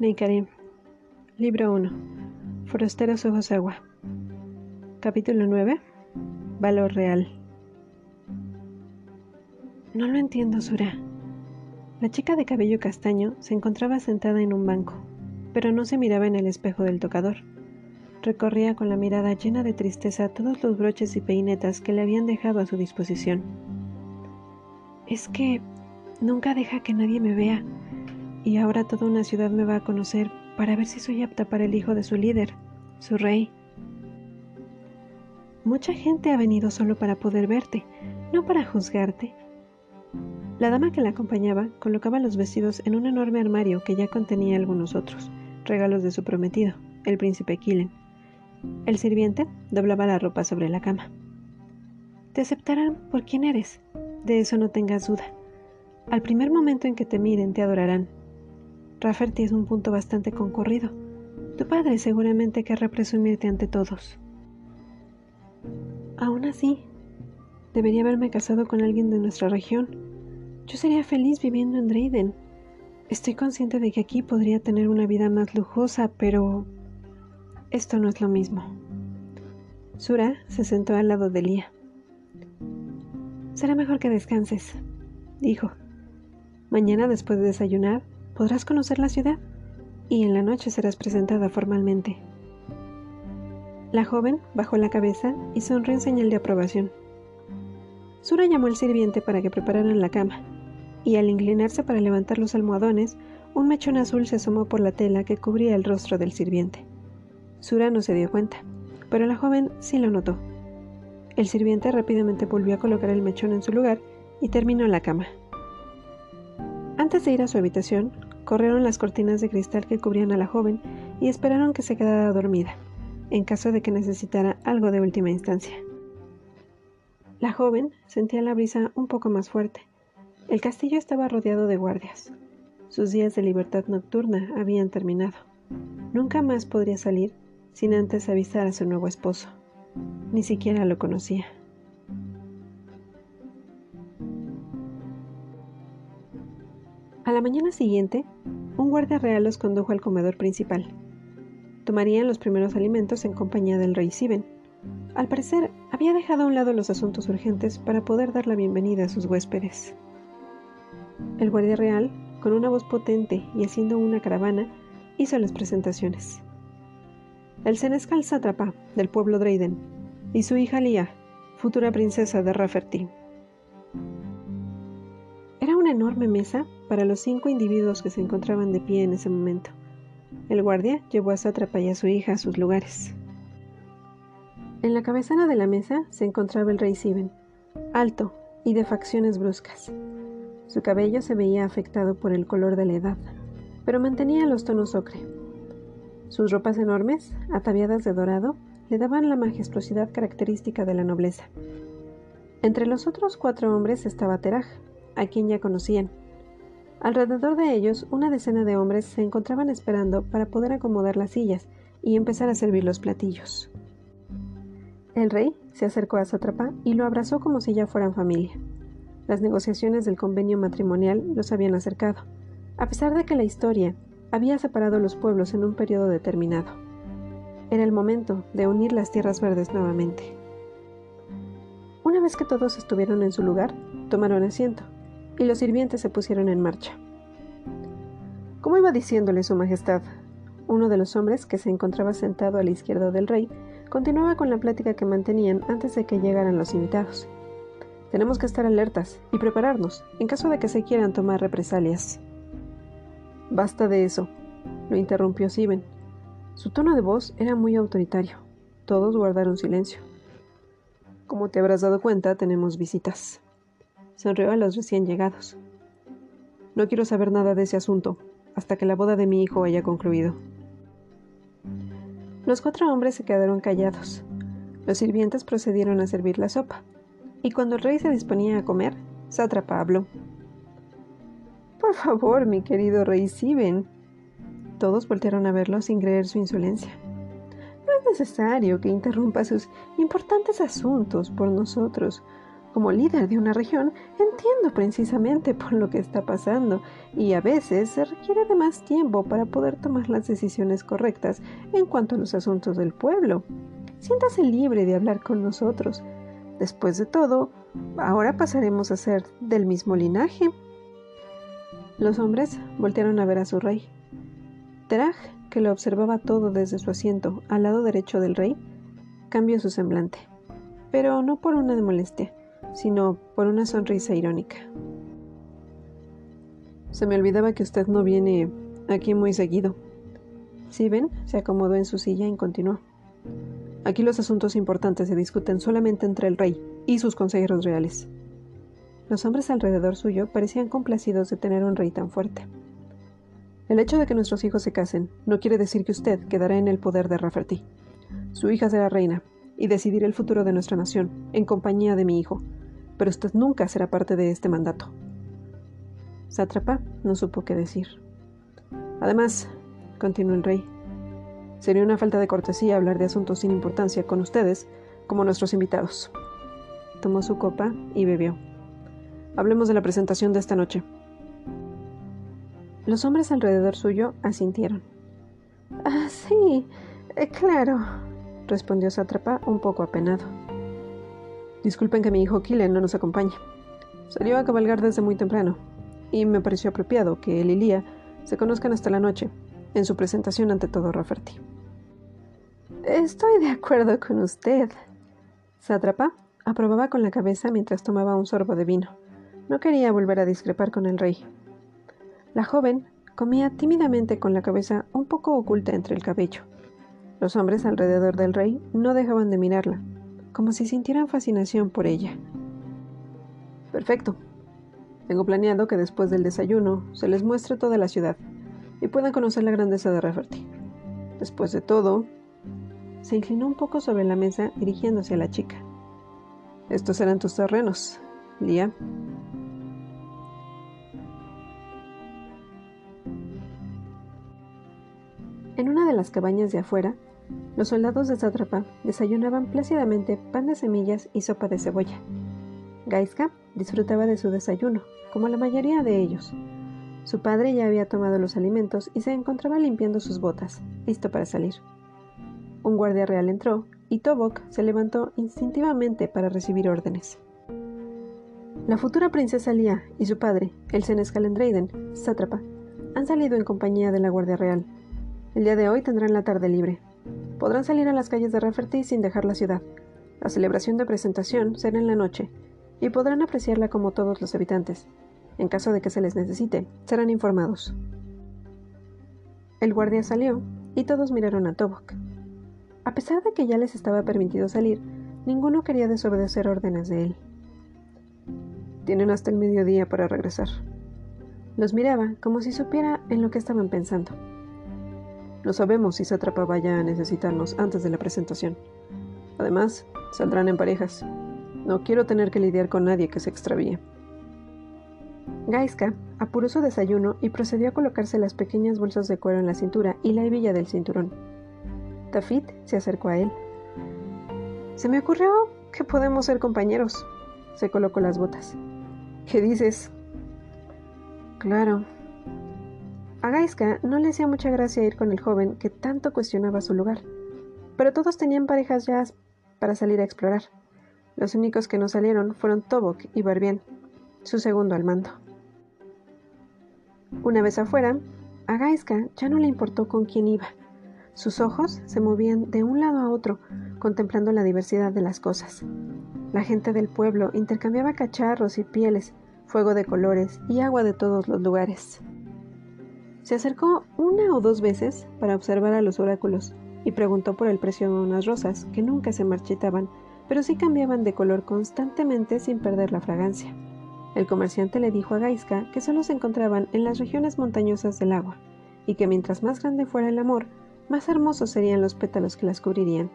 Neikarim. Libro 1. Forasteros Ojos Agua. Capítulo 9. Valor real. No lo entiendo, Sura. La chica de cabello castaño se encontraba sentada en un banco, pero no se miraba en el espejo del tocador. Recorría con la mirada llena de tristeza todos los broches y peinetas que le habían dejado a su disposición. Es que nunca deja que nadie me vea, y ahora toda una ciudad me va a conocer para ver si soy apta para el hijo de su líder, su rey. Mucha gente ha venido solo para poder verte, no para juzgarte. La dama que la acompañaba colocaba los vestidos en un enorme armario que ya contenía algunos otros, regalos de su prometido, el príncipe Killen. El sirviente doblaba la ropa sobre la cama. Te aceptarán por quien eres, de eso no tengas duda. Al primer momento en que te miren, te adorarán, Rafferty es un punto bastante concurrido. Tu padre seguramente querrá presumirte ante todos. Aún así, debería haberme casado con alguien de nuestra región. Yo sería feliz viviendo en Drayden. Estoy consciente de que aquí podría tener una vida más lujosa, pero esto no es lo mismo. Sura se sentó al lado de Lía. Será mejor que descanses, dijo. Mañana, después de desayunar, podrás conocer la ciudad y en la noche serás presentada formalmente. La joven bajó la cabeza y sonrió en señal de aprobación. Sura llamó al sirviente para que prepararan la cama, y al inclinarse para levantar los almohadones, un mechón azul se asomó por la tela que cubría el rostro del sirviente. Sura no se dio cuenta, pero la joven sí lo notó. El sirviente rápidamente volvió a colocar el mechón en su lugar y terminó la cama. Antes de ir a su habitación, corrieron las cortinas de cristal que cubrían a la joven y esperaron que se quedara dormida, en caso de que necesitara algo de última instancia. La joven sentía la brisa un poco más fuerte. El castillo estaba rodeado de guardias. Sus días de libertad nocturna habían terminado. Nunca más podría salir sin antes avisar a su nuevo esposo. Ni siquiera lo conocía. A la mañana siguiente, un guardia real los condujo al comedor principal. Tomarían los primeros alimentos en compañía del rey Siben. Al parecer, había dejado a un lado los asuntos urgentes para poder dar la bienvenida a sus huéspedes. El guardia real, con una voz potente y haciendo una caravana, hizo las presentaciones. El senescal sátrapa del pueblo Drayden y su hija Lia, futura princesa de Rafferty. Una enorme mesa para los cinco individuos que se encontraban de pie en ese momento. El guardia llevó a Sátrapa y a su hija a sus lugares. En la cabecera de la mesa se encontraba el rey Siben, alto y de facciones bruscas. Su cabello se veía afectado por el color de la edad, pero mantenía los tonos ocre. Sus ropas enormes, ataviadas de dorado, le daban la majestuosidad característica de la nobleza. Entre los otros cuatro hombres estaba Teraj, a quien ya conocían. Alrededor de ellos, una decena de hombres se encontraban esperando para poder acomodar las sillas y empezar a servir los platillos. El rey se acercó a Satrapa y lo abrazó como si ya fueran familia. Las negociaciones del convenio matrimonial los habían acercado, a pesar de que la historia había separado los pueblos en un periodo determinado. Era el momento de unir las tierras verdes nuevamente. Una vez que todos estuvieron en su lugar, tomaron asiento y los sirvientes se pusieron en marcha. Como iba diciéndole Su Majestad, uno de los hombres que se encontraba sentado a la izquierda del rey continuaba con la plática que mantenían antes de que llegaran los invitados. Tenemos que estar alertas y prepararnos en caso de que se quieran tomar represalias. Basta de eso, lo interrumpió Siben. Su tono de voz era muy autoritario. Todos guardaron silencio. Como te habrás dado cuenta, tenemos visitas sonrió a los recién llegados. No quiero saber nada de ese asunto hasta que la boda de mi hijo haya concluido. Los cuatro hombres se quedaron callados. Los sirvientes procedieron a servir la sopa, y cuando el rey se disponía a comer, Sátrapa habló. Por favor, mi querido rey Siben. Todos voltearon a verlo sin creer su insolencia. No es necesario que interrumpa sus importantes asuntos por nosotros Como líder de una región, entiendo precisamente por lo que está pasando y a veces se requiere de más tiempo para poder tomar las decisiones correctas en cuanto a los asuntos del pueblo. Siéntase libre de hablar con nosotros. Después de todo, ahora pasaremos a ser del mismo linaje. Los hombres voltearon a ver a su rey. Teraj, que lo observaba todo desde su asiento al lado derecho del rey, cambió su semblante, pero no por una de molestia sino por una sonrisa irónica. Se me olvidaba que usted no viene aquí muy seguido. Si ven, se acomodó en su silla y continuó. Aquí los asuntos importantes se discuten solamente entre el rey y sus consejeros reales. Los hombres alrededor suyo parecían complacidos de tener un rey tan fuerte. El hecho de que nuestros hijos se casen no quiere decir que usted quedará en el poder de Rafferty. Su hija será reina y decidirá el futuro de nuestra nación en compañía de mi hijo, pero usted nunca será parte de este mandato. Sátrapa no supo qué decir. Además, continuó el rey, sería una falta de cortesía hablar de asuntos sin importancia con ustedes como nuestros invitados. Tomó su copa y bebió. Hablemos de la presentación de esta noche. Los hombres alrededor suyo asintieron. Ah, sí, eh, claro, respondió Sátrapa un poco apenado. Disculpen que mi hijo Killen no nos acompañe. Salió a cabalgar desde muy temprano, y me pareció apropiado que él y Lía se conozcan hasta la noche, en su presentación ante todo Rafferty. Estoy de acuerdo con usted. Sátrapa aprobaba con la cabeza mientras tomaba un sorbo de vino. No quería volver a discrepar con el rey. La joven comía tímidamente con la cabeza un poco oculta entre el cabello. Los hombres alrededor del rey no dejaban de mirarla, como si sintieran fascinación por ella. Perfecto. Tengo planeado que después del desayuno se les muestre toda la ciudad y puedan conocer la grandeza de Rafferty. Después de todo, se inclinó un poco sobre la mesa dirigiéndose a la chica. Estos serán tus terrenos, Lía. En una de las cabañas de afuera, los soldados de Sátrapa desayunaban plácidamente pan de semillas y sopa de cebolla. Gaiska disfrutaba de su desayuno, como la mayoría de ellos. Su padre ya había tomado los alimentos y se encontraba limpiando sus botas, listo para salir. Un guardia real entró y Tobok se levantó instintivamente para recibir órdenes. La futura princesa Lia y su padre, el senescal Draiden, sátrapa, han salido en compañía de la guardia real. El día de hoy tendrán la tarde libre, Podrán salir a las calles de Rafferty sin dejar la ciudad. La celebración de presentación será en la noche, y podrán apreciarla como todos los habitantes. En caso de que se les necesite, serán informados. El guardia salió, y todos miraron a Tobok. A pesar de que ya les estaba permitido salir, ninguno quería desobedecer órdenes de él. Tienen hasta el mediodía para regresar. Los miraba como si supiera en lo que estaban pensando. No sabemos si Satrapa vaya a necesitarnos antes de la presentación. Además, saldrán en parejas. No quiero tener que lidiar con nadie que se extravíe. Gaiska apuró su desayuno y procedió a colocarse las pequeñas bolsas de cuero en la cintura y la hebilla del cinturón. Tafit se acercó a él. Se me ocurrió que podemos ser compañeros. Se colocó las botas. ¿Qué dices? Claro, a Gaiska no le hacía mucha gracia ir con el joven que tanto cuestionaba su lugar, pero todos tenían parejas ya para salir a explorar. Los únicos que no salieron fueron Tobok y Barbian, su segundo al mando. Una vez afuera, a Gaiska ya no le importó con quién iba. Sus ojos se movían de un lado a otro, contemplando la diversidad de las cosas. La gente del pueblo intercambiaba cacharros y pieles, fuego de colores y agua de todos los lugares. Se acercó una o dos veces para observar a los oráculos y preguntó por el precio de unas rosas que nunca se marchitaban, pero sí cambiaban de color constantemente sin perder la fragancia. El comerciante le dijo a Gaiska que solo se encontraban en las regiones montañosas del agua, y que mientras más grande fuera el amor, más hermosos serían los pétalos que las cubrirían.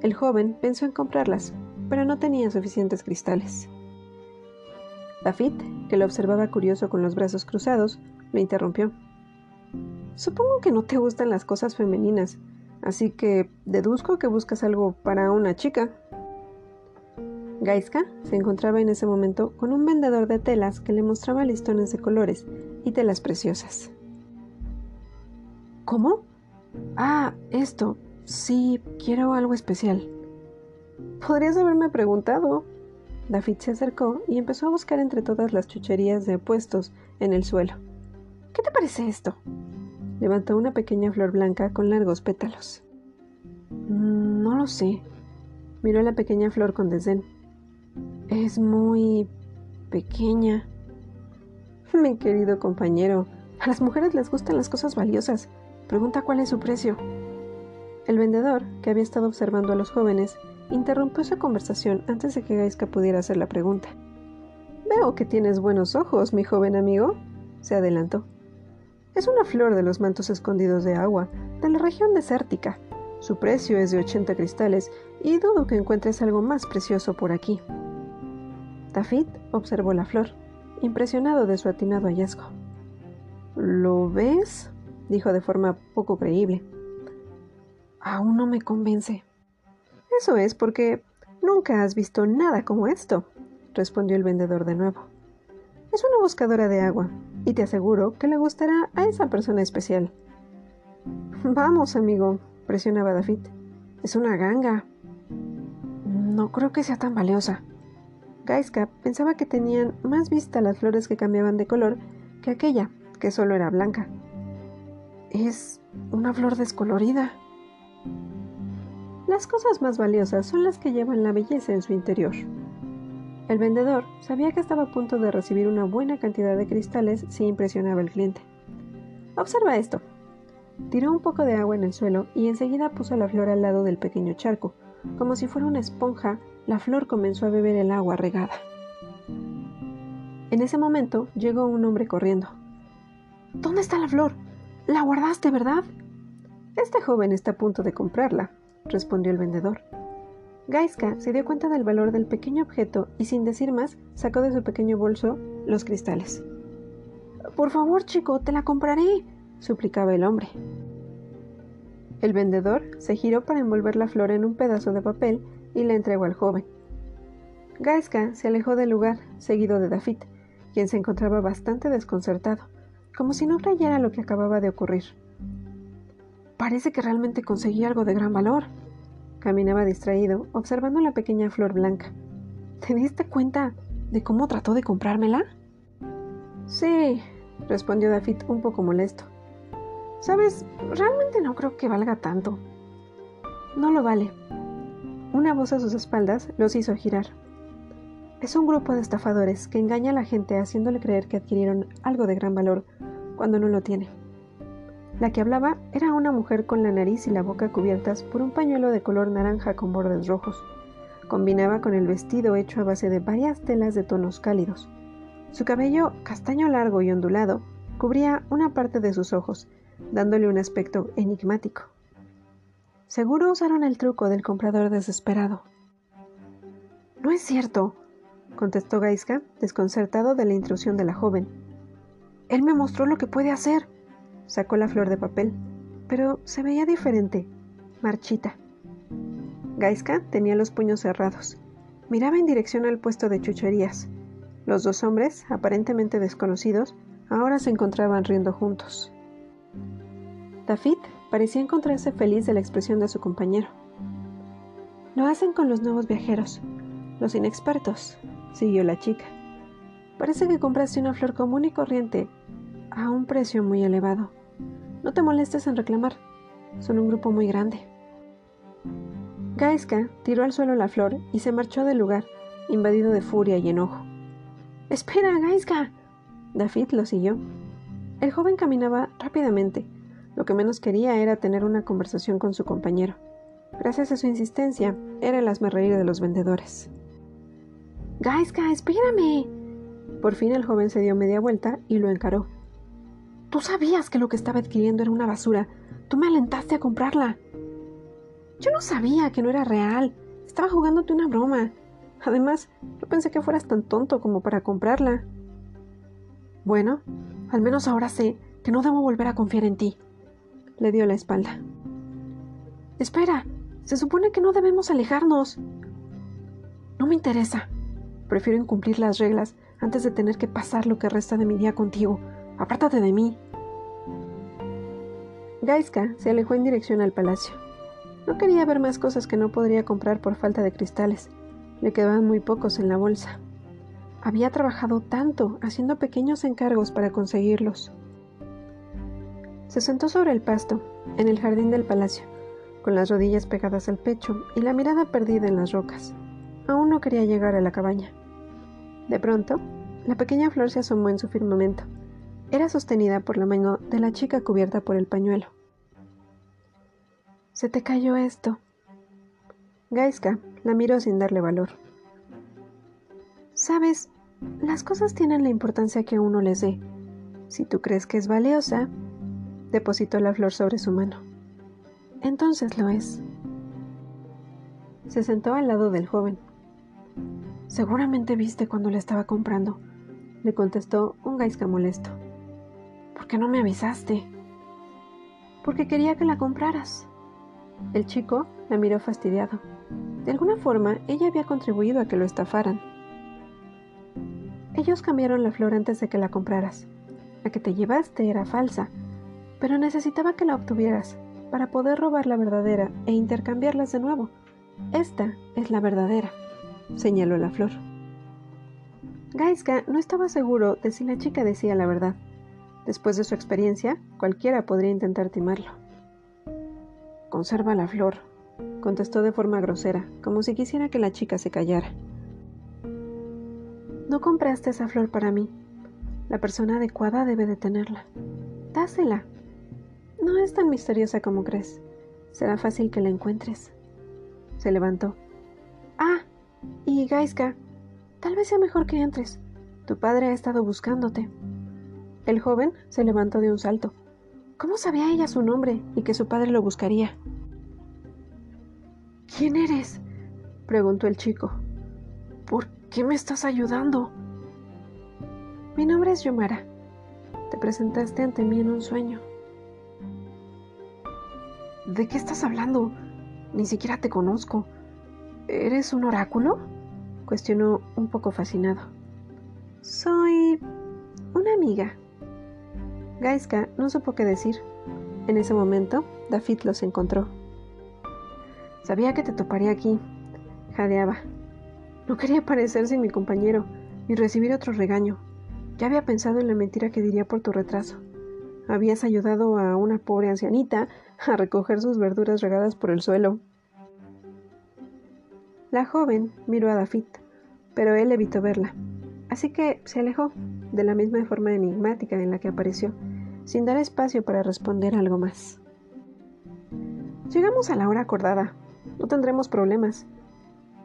El joven pensó en comprarlas, pero no tenía suficientes cristales. David, que lo observaba curioso con los brazos cruzados, lo interrumpió. Supongo que no te gustan las cosas femeninas, así que deduzco que buscas algo para una chica. Gaiska se encontraba en ese momento con un vendedor de telas que le mostraba listones de colores y telas preciosas. ¿Cómo? Ah, esto. Sí, quiero algo especial. Podrías haberme preguntado. David se acercó y empezó a buscar entre todas las chucherías de puestos en el suelo. ¿Qué te parece esto? Levantó una pequeña flor blanca con largos pétalos. Mm, no lo sé. Miró la pequeña flor con desdén. Es muy pequeña. Mi querido compañero, a las mujeres les gustan las cosas valiosas. Pregunta cuál es su precio. El vendedor, que había estado observando a los jóvenes, interrumpió su conversación antes de que Gaiska pudiera hacer la pregunta. Veo que tienes buenos ojos, mi joven amigo, se adelantó. Es una flor de los mantos escondidos de agua, de la región desértica. Su precio es de 80 cristales y dudo que encuentres algo más precioso por aquí. Tafit observó la flor, impresionado de su atinado hallazgo. ¿Lo ves? dijo de forma poco creíble. Aún no me convence. Eso es porque nunca has visto nada como esto, respondió el vendedor de nuevo. Es una buscadora de agua, y te aseguro que le gustará a esa persona especial. Vamos, amigo, presionaba David. Es una ganga. No creo que sea tan valiosa. Gaiska pensaba que tenían más vista las flores que cambiaban de color que aquella, que solo era blanca. Es una flor descolorida. Las cosas más valiosas son las que llevan la belleza en su interior. El vendedor sabía que estaba a punto de recibir una buena cantidad de cristales si impresionaba al cliente. Observa esto. Tiró un poco de agua en el suelo y enseguida puso la flor al lado del pequeño charco. Como si fuera una esponja, la flor comenzó a beber el agua regada. En ese momento llegó un hombre corriendo. ¿Dónde está la flor? La guardaste, ¿verdad? Este joven está a punto de comprarla, respondió el vendedor. Gaiska se dio cuenta del valor del pequeño objeto y sin decir más sacó de su pequeño bolso los cristales. Por favor, chico, te la compraré, suplicaba el hombre. El vendedor se giró para envolver la flor en un pedazo de papel y la entregó al joven. Gaiska se alejó del lugar, seguido de David, quien se encontraba bastante desconcertado, como si no creyera lo que acababa de ocurrir. Parece que realmente conseguí algo de gran valor. Caminaba distraído, observando la pequeña flor blanca. ¿Te diste cuenta de cómo trató de comprármela? Sí, respondió David un poco molesto. Sabes, realmente no creo que valga tanto. No lo vale. Una voz a sus espaldas los hizo girar. Es un grupo de estafadores que engaña a la gente haciéndole creer que adquirieron algo de gran valor cuando no lo tiene. La que hablaba era una mujer con la nariz y la boca cubiertas por un pañuelo de color naranja con bordes rojos. Combinaba con el vestido hecho a base de varias telas de tonos cálidos. Su cabello, castaño largo y ondulado, cubría una parte de sus ojos, dándole un aspecto enigmático. Seguro usaron el truco del comprador desesperado. No es cierto, contestó Gaiska, desconcertado de la intrusión de la joven. Él me mostró lo que puede hacer. Sacó la flor de papel, pero se veía diferente, marchita. Gaiska tenía los puños cerrados. Miraba en dirección al puesto de chucherías. Los dos hombres, aparentemente desconocidos, ahora se encontraban riendo juntos. David parecía encontrarse feliz de la expresión de su compañero. Lo hacen con los nuevos viajeros, los inexpertos, siguió la chica. Parece que compraste una flor común y corriente a un precio muy elevado. No te molestes en reclamar. Son un grupo muy grande. Gaiska tiró al suelo la flor y se marchó del lugar, invadido de furia y enojo. Espera, Gaiska. David lo siguió. El joven caminaba rápidamente. Lo que menos quería era tener una conversación con su compañero. Gracias a su insistencia, era el reír de los vendedores. Gaiska, espérame. Por fin el joven se dio media vuelta y lo encaró. Tú sabías que lo que estaba adquiriendo era una basura. Tú me alentaste a comprarla. Yo no sabía que no era real. Estaba jugándote una broma. Además, yo pensé que fueras tan tonto como para comprarla. Bueno, al menos ahora sé que no debo volver a confiar en ti. Le dio la espalda. Espera, se supone que no debemos alejarnos. No me interesa. Prefiero incumplir las reglas antes de tener que pasar lo que resta de mi día contigo. Apártate de mí. Gaiska se alejó en dirección al palacio. No quería ver más cosas que no podría comprar por falta de cristales. Le quedaban muy pocos en la bolsa. Había trabajado tanto haciendo pequeños encargos para conseguirlos. Se sentó sobre el pasto, en el jardín del palacio, con las rodillas pegadas al pecho y la mirada perdida en las rocas. Aún no quería llegar a la cabaña. De pronto, la pequeña flor se asomó en su firmamento. Era sostenida por la mano de la chica cubierta por el pañuelo. Se te cayó esto. Gaiska la miró sin darle valor. Sabes, las cosas tienen la importancia que uno les dé. Si tú crees que es valiosa, depositó la flor sobre su mano. Entonces lo es. Se sentó al lado del joven. Seguramente viste cuando la estaba comprando, le contestó un gaisca molesto. ¿Por qué no me avisaste? Porque quería que la compraras. El chico la miró fastidiado. De alguna forma, ella había contribuido a que lo estafaran. Ellos cambiaron la flor antes de que la compraras. La que te llevaste era falsa, pero necesitaba que la obtuvieras para poder robar la verdadera e intercambiarlas de nuevo. Esta es la verdadera, señaló la flor. Gaiska no estaba seguro de si la chica decía la verdad. Después de su experiencia, cualquiera podría intentar timarlo. Conserva la flor, contestó de forma grosera, como si quisiera que la chica se callara. No compraste esa flor para mí. La persona adecuada debe de tenerla. Dásela. No es tan misteriosa como crees. Será fácil que la encuentres. Se levantó. Ah, y Gaiska, tal vez sea mejor que entres. Tu padre ha estado buscándote. El joven se levantó de un salto. ¿Cómo sabía ella su nombre y que su padre lo buscaría? ¿Quién eres? preguntó el chico. ¿Por qué me estás ayudando? Mi nombre es Yomara. Te presentaste ante mí en un sueño. ¿De qué estás hablando? Ni siquiera te conozco. ¿Eres un oráculo? cuestionó un poco fascinado. Soy una amiga, Gaiska no supo qué decir. En ese momento, David los encontró. Sabía que te toparía aquí, jadeaba. No quería parecer sin mi compañero, ni recibir otro regaño. Ya había pensado en la mentira que diría por tu retraso. Habías ayudado a una pobre ancianita a recoger sus verduras regadas por el suelo. La joven miró a David, pero él evitó verla, así que se alejó, de la misma forma enigmática en la que apareció, sin dar espacio para responder algo más. Llegamos a la hora acordada. No tendremos problemas,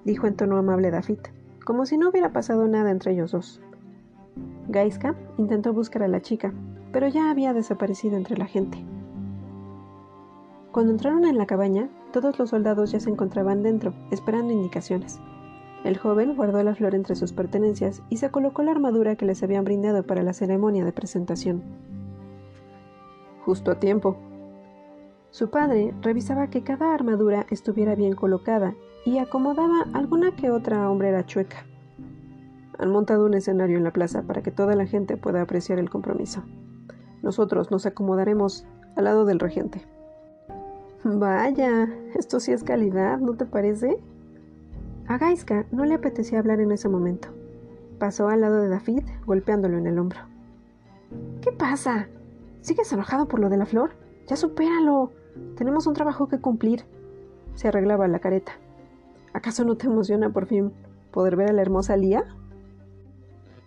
dijo en tono amable David, como si no hubiera pasado nada entre ellos dos. Gaiska intentó buscar a la chica, pero ya había desaparecido entre la gente. Cuando entraron en la cabaña, todos los soldados ya se encontraban dentro, esperando indicaciones. El joven guardó la flor entre sus pertenencias y se colocó la armadura que les habían brindado para la ceremonia de presentación justo a tiempo. Su padre revisaba que cada armadura estuviera bien colocada y acomodaba alguna que otra hombrera chueca. Han montado un escenario en la plaza para que toda la gente pueda apreciar el compromiso. Nosotros nos acomodaremos al lado del regente. Vaya, esto sí es calidad, ¿no te parece? A Gaiska no le apetecía hablar en ese momento. Pasó al lado de David, golpeándolo en el hombro. ¿Qué pasa? ¿Sigues enojado por lo de la flor? Ya supéralo. Tenemos un trabajo que cumplir. Se arreglaba la careta. ¿Acaso no te emociona por fin poder ver a la hermosa Lía?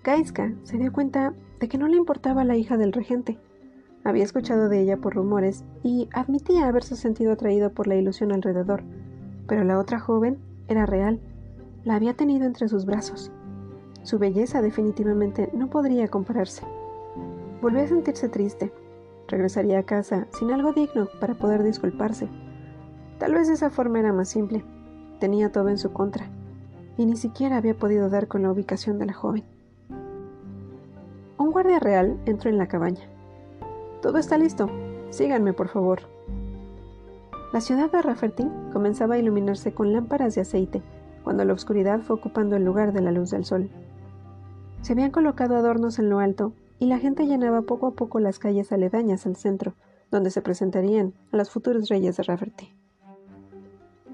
Gaiska se dio cuenta de que no le importaba la hija del regente. Había escuchado de ella por rumores y admitía haberse sentido atraído por la ilusión alrededor, pero la otra joven era real. La había tenido entre sus brazos. Su belleza definitivamente no podría compararse. Volvió a sentirse triste, regresaría a casa sin algo digno para poder disculparse. Tal vez esa forma era más simple. Tenía todo en su contra, y ni siquiera había podido dar con la ubicación de la joven. Un guardia real entró en la cabaña. Todo está listo. Síganme, por favor. La ciudad de Rafferty comenzaba a iluminarse con lámparas de aceite cuando la oscuridad fue ocupando el lugar de la luz del sol. Se habían colocado adornos en lo alto y la gente llenaba poco a poco las calles aledañas al centro, donde se presentarían a los futuros reyes de Rafferty.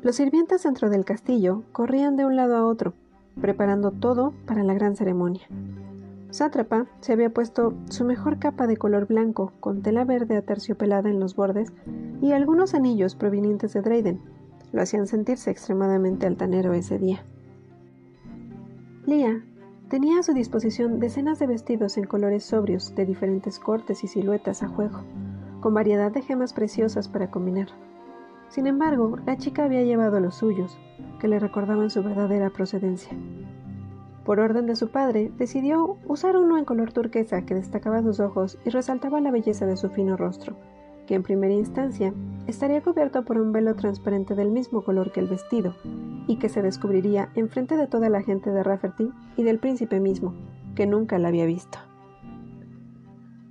Los sirvientes dentro del castillo corrían de un lado a otro, preparando todo para la gran ceremonia. Sátrapa se había puesto su mejor capa de color blanco con tela verde aterciopelada en los bordes y algunos anillos provenientes de Drayden. Lo hacían sentirse extremadamente altanero ese día. Lia tenía a su disposición decenas de vestidos en colores sobrios de diferentes cortes y siluetas a juego, con variedad de gemas preciosas para combinar. Sin embargo, la chica había llevado los suyos, que le recordaban su verdadera procedencia. Por orden de su padre, decidió usar uno en color turquesa que destacaba sus ojos y resaltaba la belleza de su fino rostro, que en primera instancia estaría cubierto por un velo transparente del mismo color que el vestido, y que se descubriría enfrente de toda la gente de Rafferty y del príncipe mismo, que nunca la había visto.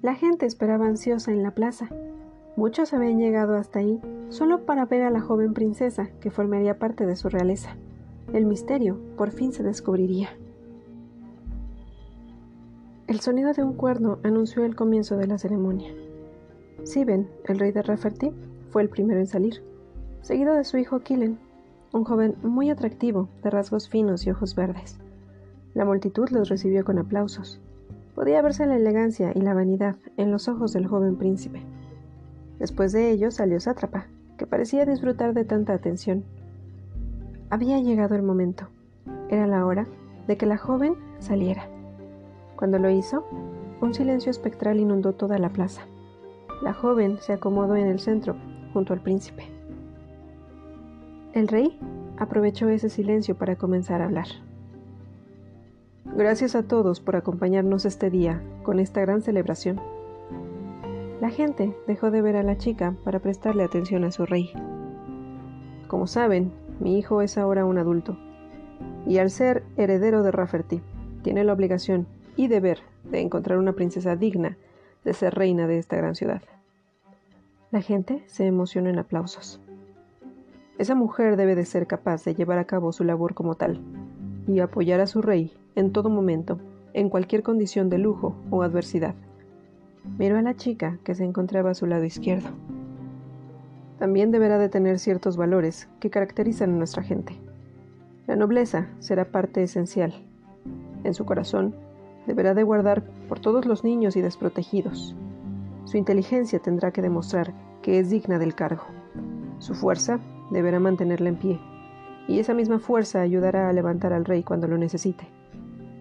La gente esperaba ansiosa en la plaza. Muchos habían llegado hasta ahí solo para ver a la joven princesa que formaría parte de su realeza. El misterio por fin se descubriría. El sonido de un cuerno anunció el comienzo de la ceremonia. Siben, el rey de Rafferty, fue el primero en salir, seguido de su hijo Killen, un joven muy atractivo, de rasgos finos y ojos verdes. La multitud los recibió con aplausos. Podía verse la elegancia y la vanidad en los ojos del joven príncipe. Después de ello salió Sátrapa, que parecía disfrutar de tanta atención. Había llegado el momento. Era la hora de que la joven saliera. Cuando lo hizo, un silencio espectral inundó toda la plaza. La joven se acomodó en el centro, junto al príncipe. El rey aprovechó ese silencio para comenzar a hablar. Gracias a todos por acompañarnos este día con esta gran celebración. La gente dejó de ver a la chica para prestarle atención a su rey. Como saben, mi hijo es ahora un adulto, y al ser heredero de Rafferty, tiene la obligación y deber de encontrar una princesa digna de ser reina de esta gran ciudad. La gente se emocionó en aplausos. Esa mujer debe de ser capaz de llevar a cabo su labor como tal y apoyar a su rey en todo momento, en cualquier condición de lujo o adversidad. Miró a la chica que se encontraba a su lado izquierdo. También deberá de tener ciertos valores que caracterizan a nuestra gente. La nobleza será parte esencial. En su corazón deberá de guardar por todos los niños y desprotegidos. Su inteligencia tendrá que demostrar que es digna del cargo. Su fuerza deberá mantenerla en pie, y esa misma fuerza ayudará a levantar al rey cuando lo necesite.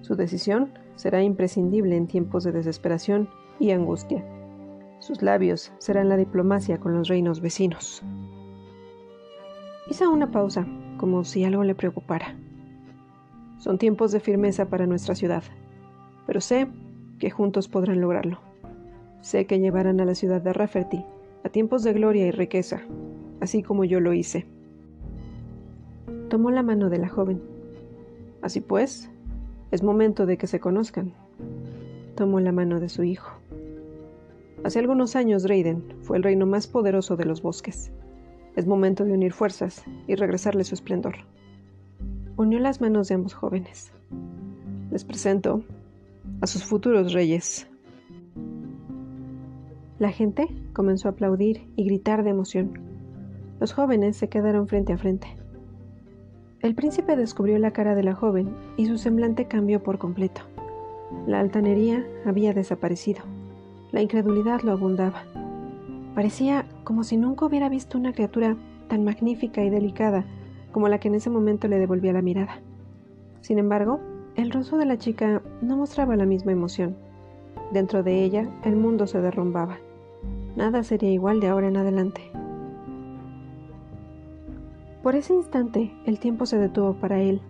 Su decisión será imprescindible en tiempos de desesperación y angustia. Sus labios serán la diplomacia con los reinos vecinos. Hizo una pausa, como si algo le preocupara. Son tiempos de firmeza para nuestra ciudad, pero sé que juntos podrán lograrlo. Sé que llevarán a la ciudad de Rafferty a tiempos de gloria y riqueza, así como yo lo hice. Tomó la mano de la joven. Así pues, es momento de que se conozcan. Tomó la mano de su hijo. Hace algunos años Drayden fue el reino más poderoso de los bosques. Es momento de unir fuerzas y regresarle su esplendor. Unió las manos de ambos jóvenes. Les presento a sus futuros reyes. La gente comenzó a aplaudir y gritar de emoción. Los jóvenes se quedaron frente a frente. El príncipe descubrió la cara de la joven y su semblante cambió por completo. La altanería había desaparecido. La incredulidad lo abundaba. Parecía como si nunca hubiera visto una criatura tan magnífica y delicada como la que en ese momento le devolvía la mirada. Sin embargo, el rostro de la chica no mostraba la misma emoción. Dentro de ella el mundo se derrumbaba. Nada sería igual de ahora en adelante. Por ese instante el tiempo se detuvo para él.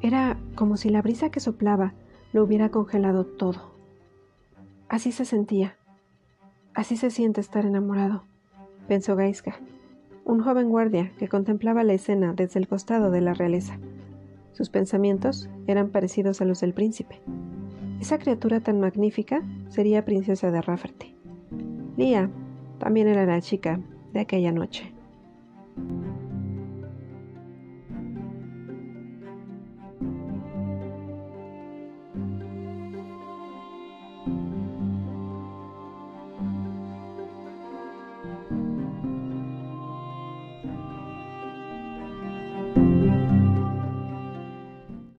Era como si la brisa que soplaba lo hubiera congelado todo. Así se sentía. Así se siente estar enamorado, pensó Gaiska, un joven guardia que contemplaba la escena desde el costado de la realeza. Sus pensamientos eran parecidos a los del príncipe. Esa criatura tan magnífica sería princesa de Rafferty. Lia también era la chica de aquella noche.